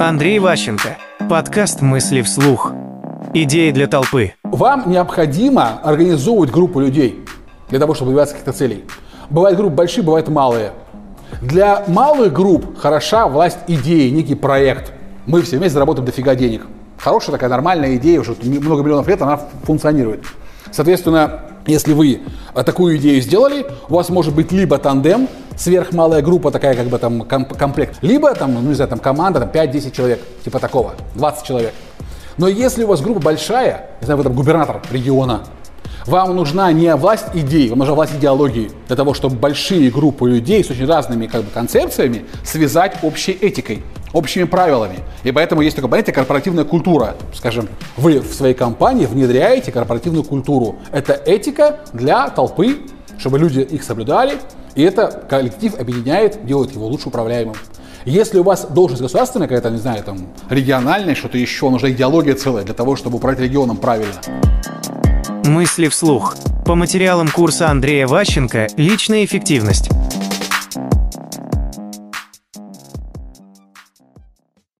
Андрей Ващенко. Подкаст «Мысли вслух». Идеи для толпы. Вам необходимо организовывать группу людей для того, чтобы добиваться каких-то целей. Бывают группы большие, бывают малые. Для малых групп хороша власть идеи, некий проект. Мы все вместе заработаем дофига денег. Хорошая такая нормальная идея, уже много миллионов лет она функционирует. Соответственно, если вы э, такую идею сделали, у вас может быть либо тандем, сверхмалая группа, такая как бы там комплект, либо там, ну не знаю, там команда, там 5-10 человек, типа такого, 20 человек. Но если у вас группа большая, не знаю, вы там губернатор региона, вам нужна не власть идей, вам нужна власть идеологии для того, чтобы большие группы людей с очень разными как бы, концепциями связать общей этикой, общими правилами. И поэтому есть такое понятие корпоративная культура. Скажем, вы в своей компании внедряете корпоративную культуру. Это этика для толпы, чтобы люди их соблюдали, и это коллектив объединяет, делает его лучше управляемым. Если у вас должность государственная какая-то, не знаю, там, региональная, что-то еще, нужна идеология целая для того, чтобы управлять регионом правильно. Мысли вслух. По материалам курса Андрея Ващенко «Личная эффективность».